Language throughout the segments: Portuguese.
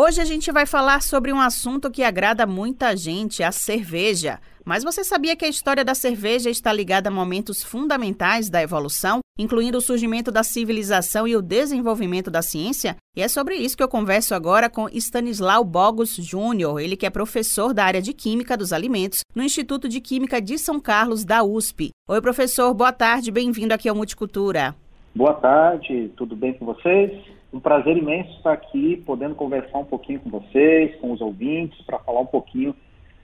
Hoje a gente vai falar sobre um assunto que agrada muita gente, a cerveja. Mas você sabia que a história da cerveja está ligada a momentos fundamentais da evolução, incluindo o surgimento da civilização e o desenvolvimento da ciência? E é sobre isso que eu converso agora com Stanislau Bogos Júnior, ele que é professor da área de Química dos Alimentos no Instituto de Química de São Carlos, da USP. Oi, professor, boa tarde, bem-vindo aqui ao Multicultura. Boa tarde, tudo bem com vocês? Um prazer imenso estar aqui, podendo conversar um pouquinho com vocês, com os ouvintes, para falar um pouquinho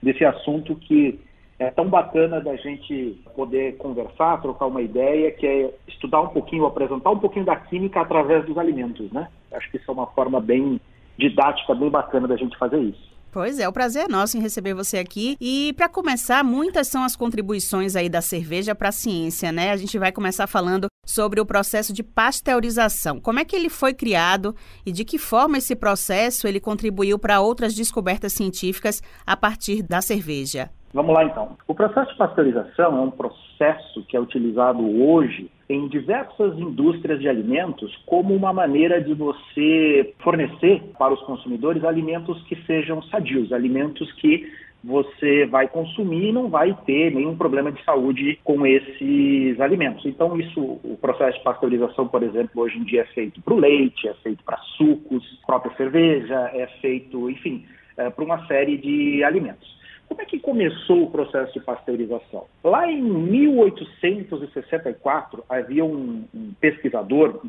desse assunto que é tão bacana da gente poder conversar, trocar uma ideia, que é estudar um pouquinho, apresentar um pouquinho da química através dos alimentos, né? Acho que isso é uma forma bem didática, bem bacana da gente fazer isso. Pois é, o prazer é nosso em receber você aqui. E para começar, muitas são as contribuições aí da cerveja para a ciência, né? A gente vai começar falando sobre o processo de pasteurização. Como é que ele foi criado e de que forma esse processo ele contribuiu para outras descobertas científicas a partir da cerveja? Vamos lá então. O processo de pasteurização é um processo que é utilizado hoje em diversas indústrias de alimentos como uma maneira de você fornecer para os consumidores alimentos que sejam sadios, alimentos que você vai consumir e não vai ter nenhum problema de saúde com esses alimentos. Então, isso, o processo de pasteurização, por exemplo, hoje em dia é feito para o leite, é feito para sucos, própria cerveja, é feito, enfim, é, para uma série de alimentos. Como é que começou o processo de pasteurização? Lá em 1864, havia um, um pesquisador,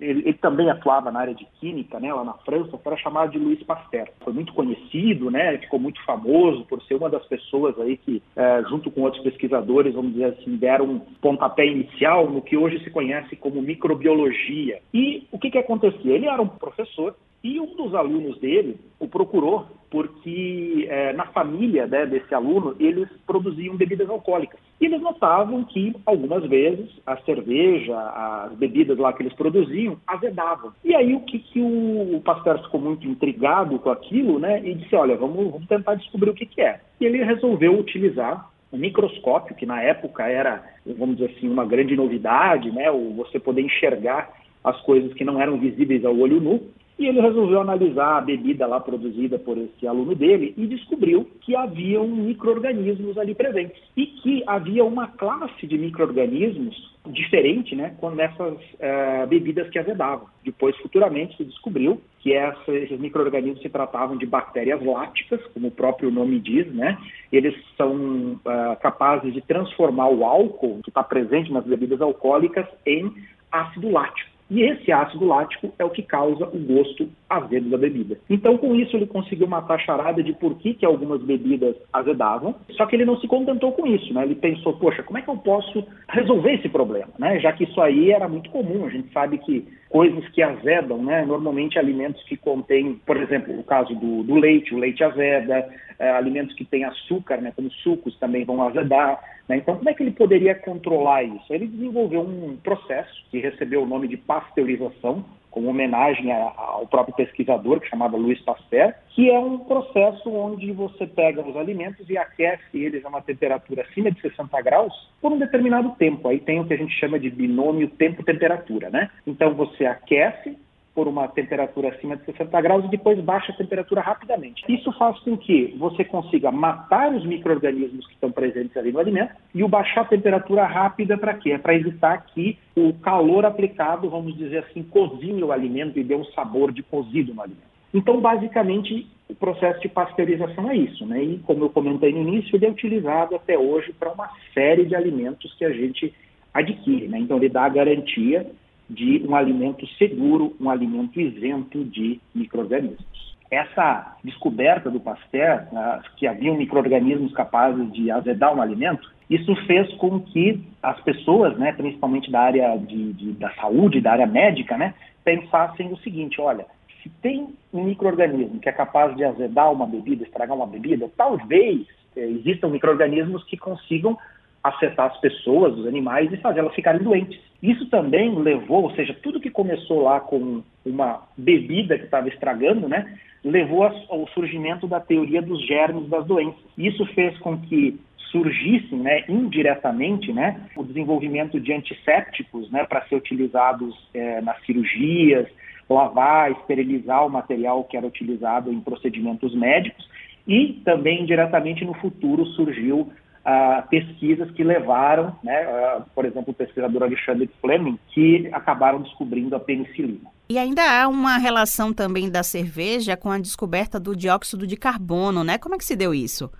ele, ele, também atuava na área de química, né, lá na França, era chamado de Louis Pasteur. Foi muito conhecido, né, ficou muito famoso por ser uma das pessoas aí que, é, junto com outros pesquisadores, vamos dizer assim, deram um pontapé inicial no que hoje se conhece como microbiologia. E o que, que acontecia? Ele era um professor e um dos alunos dele o procurou porque é, na família né, desse aluno eles produziam bebidas alcoólicas. E eles notavam que algumas vezes a cerveja, as bebidas lá que eles produziam, azedavam. E aí o que, que o, o ficou muito intrigado com aquilo, né? E disse, olha, vamos, vamos tentar descobrir o que, que é. E ele resolveu utilizar um microscópio, que na época era, vamos dizer assim, uma grande novidade, né? O você poder enxergar as coisas que não eram visíveis ao olho nu. E ele resolveu analisar a bebida lá produzida por esse aluno dele e descobriu que haviam micro-organismos ali presentes. E que havia uma classe de micro-organismos diferente né, com essas uh, bebidas que azedavam. Depois, futuramente, se descobriu que essa, esses micro-organismos se tratavam de bactérias láticas, como o próprio nome diz, né? Eles são uh, capazes de transformar o álcool que está presente nas bebidas alcoólicas em ácido lático. E esse ácido lático é o que causa o gosto azedo da bebida. Então, com isso, ele conseguiu matar a charada de por que, que algumas bebidas azedavam, só que ele não se contentou com isso, né? Ele pensou, poxa, como é que eu posso resolver esse problema, né? Já que isso aí era muito comum, a gente sabe que coisas que azedam, né? Normalmente alimentos que contêm, por exemplo, o caso do, do leite, o leite azeda, é, alimentos que têm açúcar, né? Como sucos também vão azedar. Né? Então, como é que ele poderia controlar isso? Ele desenvolveu um processo que recebeu o nome de pasteurização, como homenagem ao próprio pesquisador, que chamava Louis Pasteur, que é um processo onde você pega os alimentos e aquece eles a uma temperatura acima de 60 graus por um determinado tempo. Aí tem o que a gente chama de binômio tempo-temperatura, né? Então você aquece, por uma temperatura acima de 60 graus e depois baixa a temperatura rapidamente. Isso faz com que você consiga matar os micro-organismos que estão presentes ali no alimento e o baixar a temperatura rápida para quê? É para evitar que o calor aplicado, vamos dizer assim, cozinhe o alimento e dê um sabor de cozido no alimento. Então, basicamente, o processo de pasteurização é isso, né? E como eu comentei no início, ele é utilizado até hoje para uma série de alimentos que a gente adquire, né? Então, ele dá a garantia de um alimento seguro, um alimento isento de micro-organismos. Essa descoberta do Pasteur, né, que haviam micro-organismos capazes de azedar um alimento, isso fez com que as pessoas, né, principalmente da área de, de, da saúde, da área médica, né, pensassem o seguinte, olha, se tem um microorganismo que é capaz de azedar uma bebida, estragar uma bebida, talvez eh, existam microorganismos que consigam afetar as pessoas, os animais e fazer elas ficarem doentes. Isso também levou, ou seja, tudo que começou lá com uma bebida que estava estragando, né, levou ao surgimento da teoria dos germes das doenças. Isso fez com que surgissem, né, indiretamente, né, o desenvolvimento de antissépticos, né, para ser utilizados é, nas cirurgias, lavar, esterilizar o material que era utilizado em procedimentos médicos e também diretamente no futuro surgiu ah, pesquisas que levaram, né, ah, por exemplo, o pesquisador Alexandre Fleming, que acabaram descobrindo a penicilina. E ainda há uma relação também da cerveja com a descoberta do dióxido de carbono, né? Como é que se deu isso?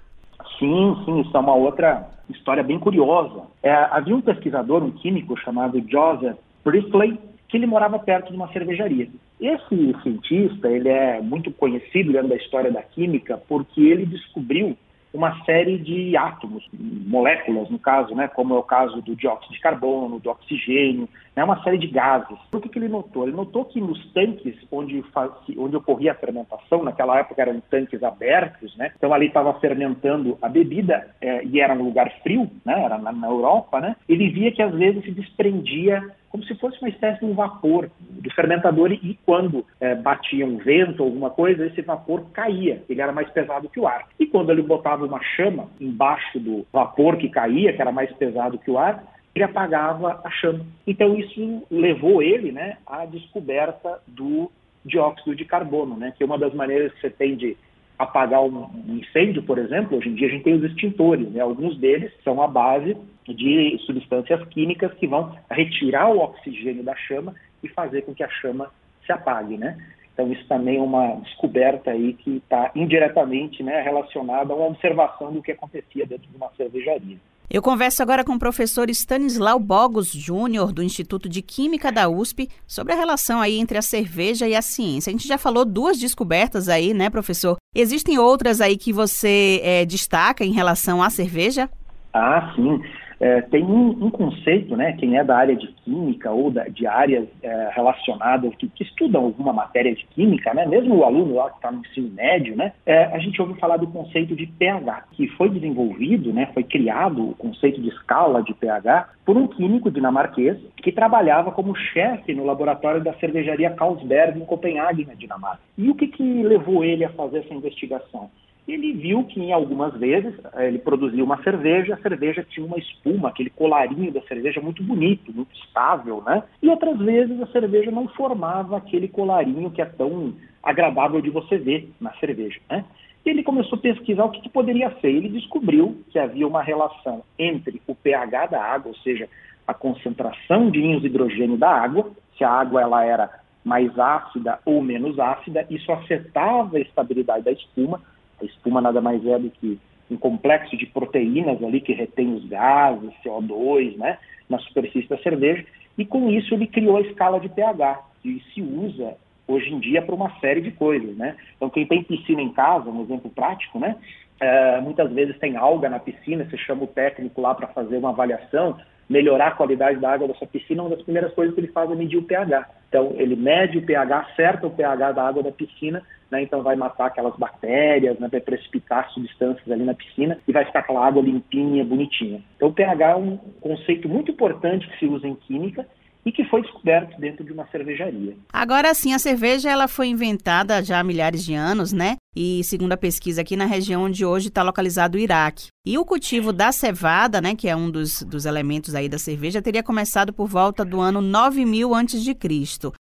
Sim, sim, isso é uma outra história bem curiosa. É, havia um pesquisador, um químico chamado Joseph Priestley, que ele morava perto de uma cervejaria. Esse cientista, ele é muito conhecido dentro da história da química porque ele descobriu uma série de átomos, moléculas, no caso, né, como é o caso do dióxido de carbono, do oxigênio, né, uma série de gases. O que, que ele notou? Ele notou que nos tanques onde, faz, onde ocorria a fermentação, naquela época eram tanques abertos, né, então ali estava fermentando a bebida é, e era num lugar frio, né, era na, na Europa, né, ele via que às vezes se desprendia como se fosse uma espécie de um vapor do fermentador e quando é, batia um vento ou alguma coisa, esse vapor caía, ele era mais pesado que o ar. E quando ele botava uma chama embaixo do vapor que caía, que era mais pesado que o ar, ele apagava a chama. Então isso levou ele né, à descoberta do dióxido de carbono, né, que é uma das maneiras que você tem de apagar um incêndio, por exemplo, hoje em dia a gente tem os extintores, né? alguns deles são a base de substâncias químicas que vão retirar o oxigênio da chama e fazer com que a chama se apague, né? Então isso também é uma descoberta aí que está indiretamente né, relacionada a uma observação do que acontecia dentro de uma cervejaria. Eu converso agora com o professor Stanislau Bogos Júnior, do Instituto de Química da USP, sobre a relação aí entre a cerveja e a ciência. A gente já falou duas descobertas aí, né, professor? Existem outras aí que você é, destaca em relação à cerveja? Ah, sim. É, tem um, um, conceito, né, quem é da área de química ou da, de áreas é, relacionadas, que, que, estudam alguma matéria de química, né, mesmo o aluno lá que está no ensino médio, né, é, a gente ouve falar do conceito de pH, que foi desenvolvido, né, foi criado o conceito de escala de pH por um químico dinamarquês que trabalhava como chefe no laboratório da cervejaria Carlsberg em Copenhague, na Dinamarca. E o que, que levou ele a fazer essa investigação? Ele viu que em algumas vezes eh, ele produzia uma cerveja, a cerveja tinha uma espuma, aquele colarinho da cerveja muito bonito, muito estável, né? E outras vezes a cerveja não formava aquele colarinho que é tão agradável de você ver na cerveja, né? E ele começou a pesquisar o que, que poderia ser. Ele descobriu que havia uma relação entre o pH da água, ou seja, a concentração de íons de hidrogênio da água, se a água ela era mais ácida ou menos ácida, isso afetava a estabilidade da espuma, a espuma nada mais é do que um complexo de proteínas ali que retém os gases, CO2, né, na superfície da cerveja, e com isso ele criou a escala de pH, que se usa hoje em dia para uma série de coisas, né? Então quem tem piscina em casa, um exemplo prático, né? É, muitas vezes tem alga na piscina, você chama o técnico lá para fazer uma avaliação, melhorar a qualidade da água da sua piscina, uma das primeiras coisas que ele faz é medir o pH. Então, ele mede o pH, acerta o pH da água da piscina, né, então vai matar aquelas bactérias, né, vai precipitar substâncias ali na piscina e vai ficar aquela água limpinha, bonitinha. Então, o pH é um conceito muito importante que se usa em química e que foi descoberto dentro de uma cervejaria. Agora sim, a cerveja ela foi inventada já há milhares de anos, né? E segundo a pesquisa aqui na região onde hoje está localizado o Iraque. E o cultivo da cevada, né, que é um dos, dos elementos aí da cerveja, teria começado por volta do ano 9000 a.C.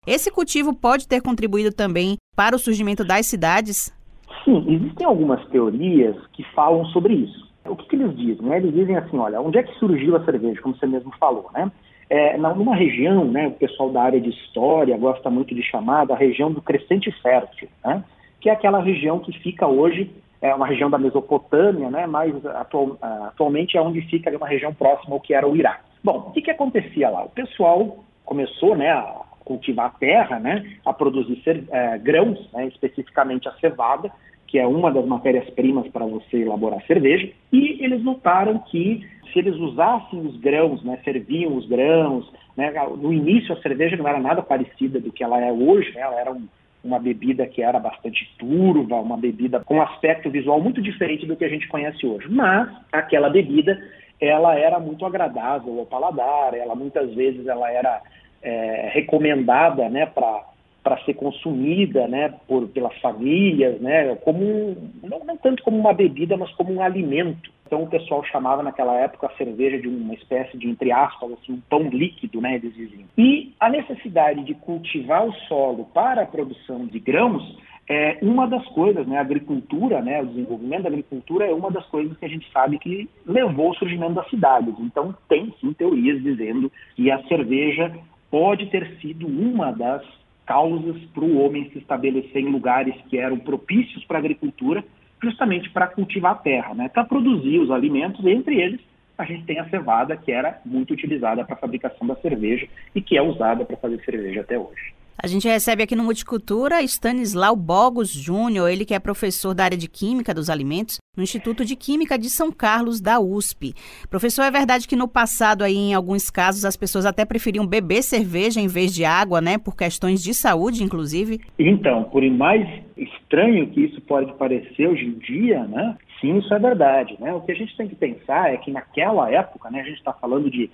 Esse cultivo pode ter contribuído também para o surgimento das cidades? Sim, existem algumas teorias que falam sobre isso. O que, que eles dizem? Né? Eles dizem assim, olha, onde é que surgiu a cerveja, como você mesmo falou, né? é, numa região, né, o pessoal da área de história gosta muito de chamar da região do crescente fértil, né, que é aquela região que fica hoje, é uma região da Mesopotâmia, né, mas atual, atualmente é onde fica uma região próxima ao que era o Iraque. Bom, o que, que acontecia lá? O pessoal começou né, a cultivar a terra, né, a produzir é, grãos, né, especificamente a cevada, que é uma das matérias-primas para você elaborar cerveja, e eles notaram que se eles usassem os grãos, né, serviam os grãos, né, no início a cerveja não era nada parecida do que ela é hoje, né, ela era um, uma bebida que era bastante turva, uma bebida com aspecto visual muito diferente do que a gente conhece hoje. Mas aquela bebida, ela era muito agradável ao paladar, ela muitas vezes ela era é, recomendada, né, para para ser consumida né, por, pelas famílias, né, como não, não, tanto como uma bebida, mas como um alimento. Então o pessoal chamava naquela época a cerveja de uma espécie de, entre aspas, assim, um pão líquido, né, eles diziam. E a necessidade de cultivar o solo para a produção de grãos é uma das coisas, né, a agricultura, né, o desenvolvimento da agricultura é uma das coisas que a gente sabe que levou ao surgimento das cidades. Então tem sim teorias dizendo que a cerveja pode ter sido uma das causas para o homem se estabelecer em lugares que eram propícios para a agricultura, justamente para cultivar a terra, né? para produzir os alimentos, entre eles a gente tem a cevada, que era muito utilizada para a fabricação da cerveja e que é usada para fazer cerveja até hoje. A gente recebe aqui no Multicultura Stanislau Bogos Júnior, ele que é professor da área de Química dos Alimentos no Instituto de Química de São Carlos da USP. Professor, é verdade que no passado aí em alguns casos as pessoas até preferiam beber cerveja em vez de água, né, por questões de saúde, inclusive? Então, por mais estranho que isso pode parecer hoje em dia, né, sim, isso é verdade, né? O que a gente tem que pensar é que naquela época, né, a gente está falando de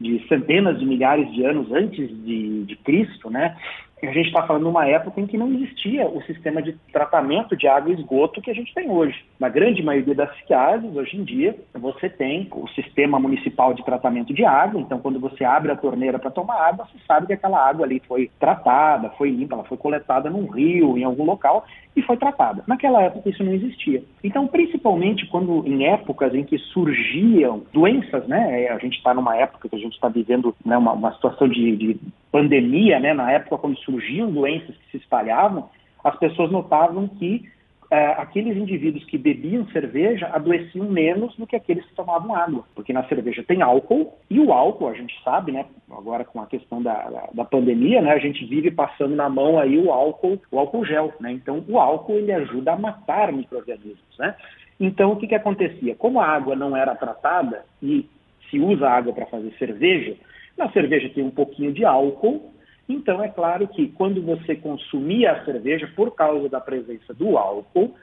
de centenas de milhares de anos antes de, de Cristo, né? A gente está falando de uma época em que não existia o sistema de tratamento de água e esgoto que a gente tem hoje. Na grande maioria das cidades, hoje em dia, você tem o sistema municipal de tratamento de água, então quando você abre a torneira para tomar água, você sabe que aquela água ali foi tratada, foi limpa, ela foi coletada num rio, em algum local, e foi tratada. Naquela época isso não existia. Então, principalmente quando em épocas em que surgiam doenças, né? É, a gente está numa época que a gente está vivendo né, uma, uma situação de, de pandemia, né? Na época quando surgiam doenças que se espalhavam, as pessoas notavam que é, aqueles indivíduos que bebiam cerveja adoeciam menos do que aqueles que tomavam água, porque na cerveja tem álcool e o álcool, a gente sabe, né, agora com a questão da, da, da, pandemia, né, a gente vive passando na mão aí o álcool, o álcool gel, né, então o álcool ele ajuda a matar micro-organismos, né. Então o que que acontecia? Como a água não era tratada e se usa água para fazer cerveja, na cerveja tem um pouquinho de álcool então, é claro que quando você consumia a cerveja, por causa da presença do álcool,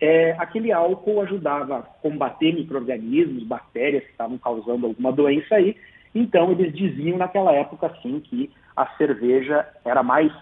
é, aquele álcool ajudava a combater micro-organismos, bactérias que estavam causando alguma doença aí. Então, eles diziam naquela época, assim, que a cerveja era mais,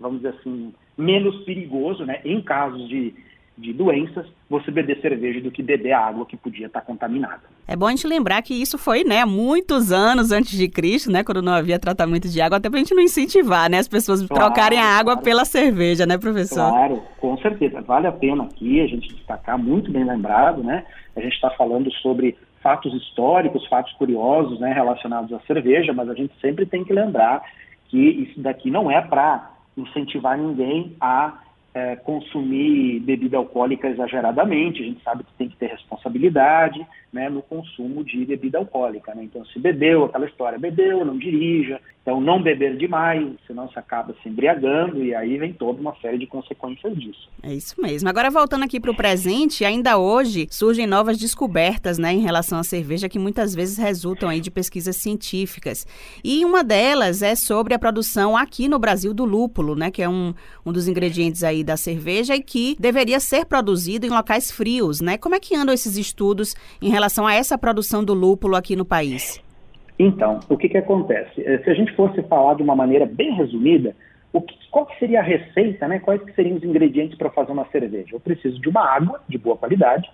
vamos dizer assim, menos perigoso, né, em casos de de doenças, você beber cerveja do que beber água que podia estar contaminada. É bom a gente lembrar que isso foi, né, muitos anos antes de Cristo, né, quando não havia tratamento de água, até para a gente não incentivar, né, as pessoas claro, trocarem a água claro. pela cerveja, né, professor? Claro, com certeza. Vale a pena aqui a gente destacar, muito bem lembrado, né, a gente está falando sobre fatos históricos, fatos curiosos, né, relacionados à cerveja, mas a gente sempre tem que lembrar que isso daqui não é para incentivar ninguém a é, consumir bebida alcoólica exageradamente, a gente sabe que tem que ter responsabilidade né, no consumo de bebida alcoólica. Né? Então, se bebeu, aquela história, bebeu, não dirija. Então, não beber demais, senão você acaba se embriagando e aí vem toda uma série de consequências disso. É isso mesmo. Agora, voltando aqui para o presente, ainda hoje surgem novas descobertas né, em relação à cerveja que muitas vezes resultam aí de pesquisas científicas. E uma delas é sobre a produção aqui no Brasil do lúpulo, né, que é um, um dos ingredientes aí da cerveja e que deveria ser produzido em locais frios. Né? Como é que andam esses estudos em relação a essa produção do lúpulo aqui no país? Então, o que, que acontece? Eh, se a gente fosse falar de uma maneira bem resumida, o que, qual que seria a receita, né? quais que seriam os ingredientes para fazer uma cerveja? Eu preciso de uma água de boa qualidade,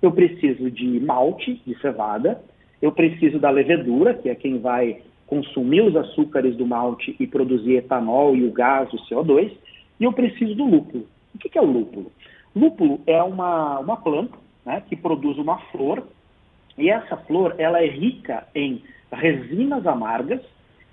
eu preciso de malte, de cevada, eu preciso da levedura, que é quem vai consumir os açúcares do malte e produzir etanol e o gás, o CO2, e eu preciso do lúpulo. O que, que é o lúpulo? Lúpulo é uma, uma planta né, que produz uma flor, e essa flor ela é rica em resinas amargas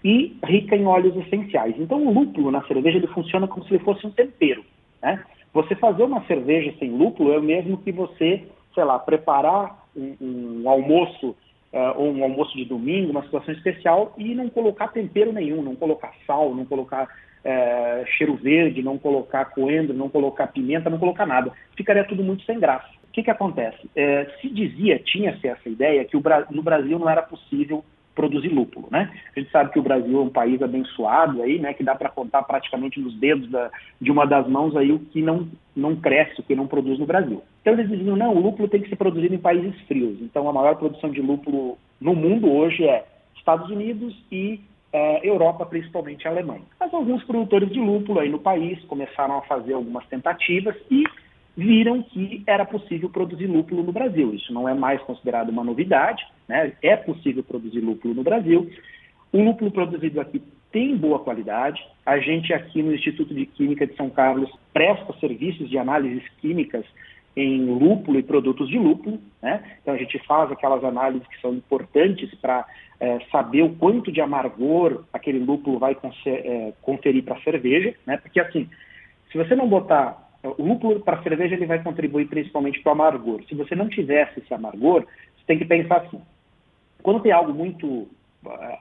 e rica em óleos essenciais. Então, o lúpulo na cerveja ele funciona como se ele fosse um tempero. Né? Você fazer uma cerveja sem lúpulo é o mesmo que você, sei lá, preparar um, um almoço uh, ou um almoço de domingo, uma situação especial e não colocar tempero nenhum, não colocar sal, não colocar uh, cheiro verde, não colocar coentro, não colocar pimenta, não colocar nada. Ficaria tudo muito sem graça. O que, que acontece? Uh, se dizia, tinha-se essa ideia que o, no Brasil não era possível produzir lúpulo, né? A gente sabe que o Brasil é um país abençoado aí, né? Que dá para contar praticamente nos dedos da, de uma das mãos aí o que não não cresce, o que não produz no Brasil. Então eles diziam não, o lúpulo tem que ser produzido em países frios. Então a maior produção de lúpulo no mundo hoje é Estados Unidos e é, Europa, principalmente a Alemanha. Mas alguns produtores de lúpulo aí no país começaram a fazer algumas tentativas e viram que era possível produzir lúpulo no Brasil. Isso não é mais considerado uma novidade, né? é possível produzir lúpulo no Brasil. O lúpulo produzido aqui tem boa qualidade. A gente aqui no Instituto de Química de São Carlos presta serviços de análises químicas em lúpulo e produtos de lúpulo. Né? Então a gente faz aquelas análises que são importantes para é, saber o quanto de amargor aquele lúpulo vai é, conferir para a cerveja, né? porque assim, se você não botar o lúpulo para a cerveja ele vai contribuir principalmente para o amargor. Se você não tivesse esse amargor, você tem que pensar assim: quando tem algo muito uh,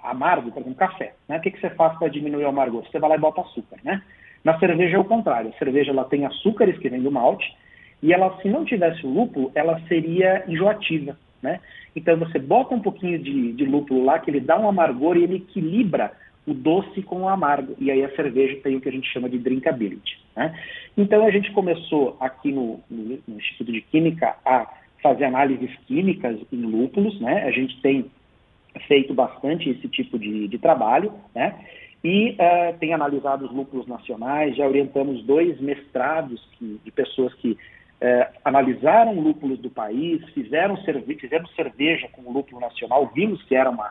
amargo, por exemplo, café, né? o que, que você faz para diminuir o amargor? Você vai lá e bota açúcar, né? Na cerveja é o contrário. A cerveja ela tem açúcares que vêm do malte e ela, se não tivesse o lúpulo, ela seria enjoativa, né? Então você bota um pouquinho de, de lúpulo lá que ele dá um amargor e ele equilibra o doce com o amargo. E aí a cerveja tem o que a gente chama de drinkability. Né? Então a gente começou aqui no, no, Instituto de Química a fazer análises químicas em lúpulos. Né? A gente tem feito bastante esse tipo de, de trabalho. Né? E uh, tem analisado os lúpulos nacionais, já orientamos dois mestrados que, de pessoas que uh, analisaram lúpulos do país, fizeram, cerve cerveja com lúpulo nacional, vimos que era uma,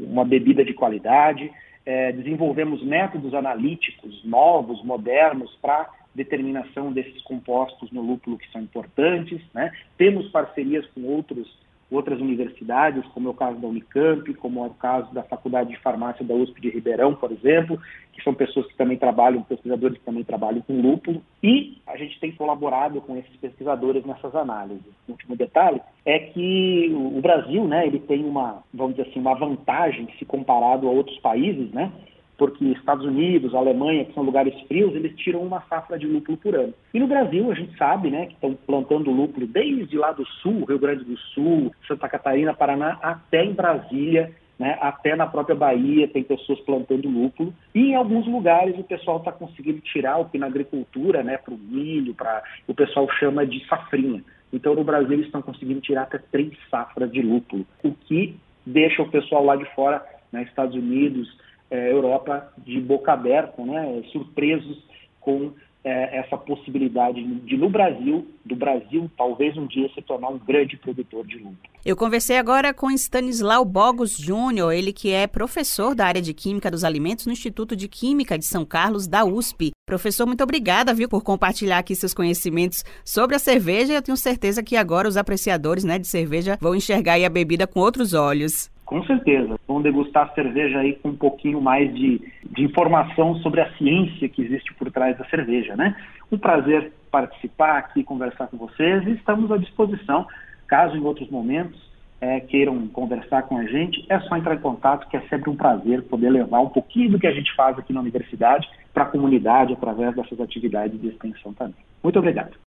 uma bebida de qualidade é, desenvolvemos métodos analíticos novos, modernos, para determinação desses compostos no lúpulo que são importantes. Né? Temos parcerias com outros outras universidades, como é o caso da Unicamp, como é o caso da Faculdade de Farmácia da USP de Ribeirão, por exemplo, que são pessoas que também trabalham, pesquisadores que também trabalham com lúpulo, e a gente tem colaborado com esses pesquisadores nessas análises. O último detalhe é que o Brasil, né, ele tem uma, vamos dizer assim, uma vantagem se comparado a outros países, né, porque Estados Unidos, Alemanha, que são lugares frios, eles tiram uma safra de lúpulo por ano. E no Brasil, a gente sabe, né, que estão plantando lúpulo desde lá do sul, Rio Grande do Sul, Santa Catarina, Paraná, até em Brasília, né, até na própria Bahia tem pessoas plantando lúpulo. E em alguns lugares o pessoal está conseguindo tirar o que na agricultura, né, para o milho, para o pessoal chama de safrinha. Então no Brasil eles estão conseguindo tirar até três safras de lúpulo, o que deixa o pessoal lá de fora, né, Estados Unidos, é, Europa de boca aberta, né, surpresos com é, essa possibilidade de, no Brasil, do Brasil, talvez um dia se tornar um grande produtor de lúpulo. Eu conversei agora com Stanislau Bogos Júnior, ele que é professor da área de Química dos Alimentos no Instituto de Química de São Carlos, da USP. Professor, muito obrigada, viu, por compartilhar aqui seus conhecimentos sobre a cerveja. Eu tenho certeza que agora os apreciadores né, de cerveja vão enxergar a bebida com outros olhos. Com certeza. Vamos degustar cerveja aí com um pouquinho mais de, de informação sobre a ciência que existe por trás da cerveja, né? Um prazer participar aqui, conversar com vocês e estamos à disposição. Caso em outros momentos é, queiram conversar com a gente, é só entrar em contato, que é sempre um prazer poder levar um pouquinho do que a gente faz aqui na universidade para a comunidade através dessas atividades de extensão também. Muito obrigado.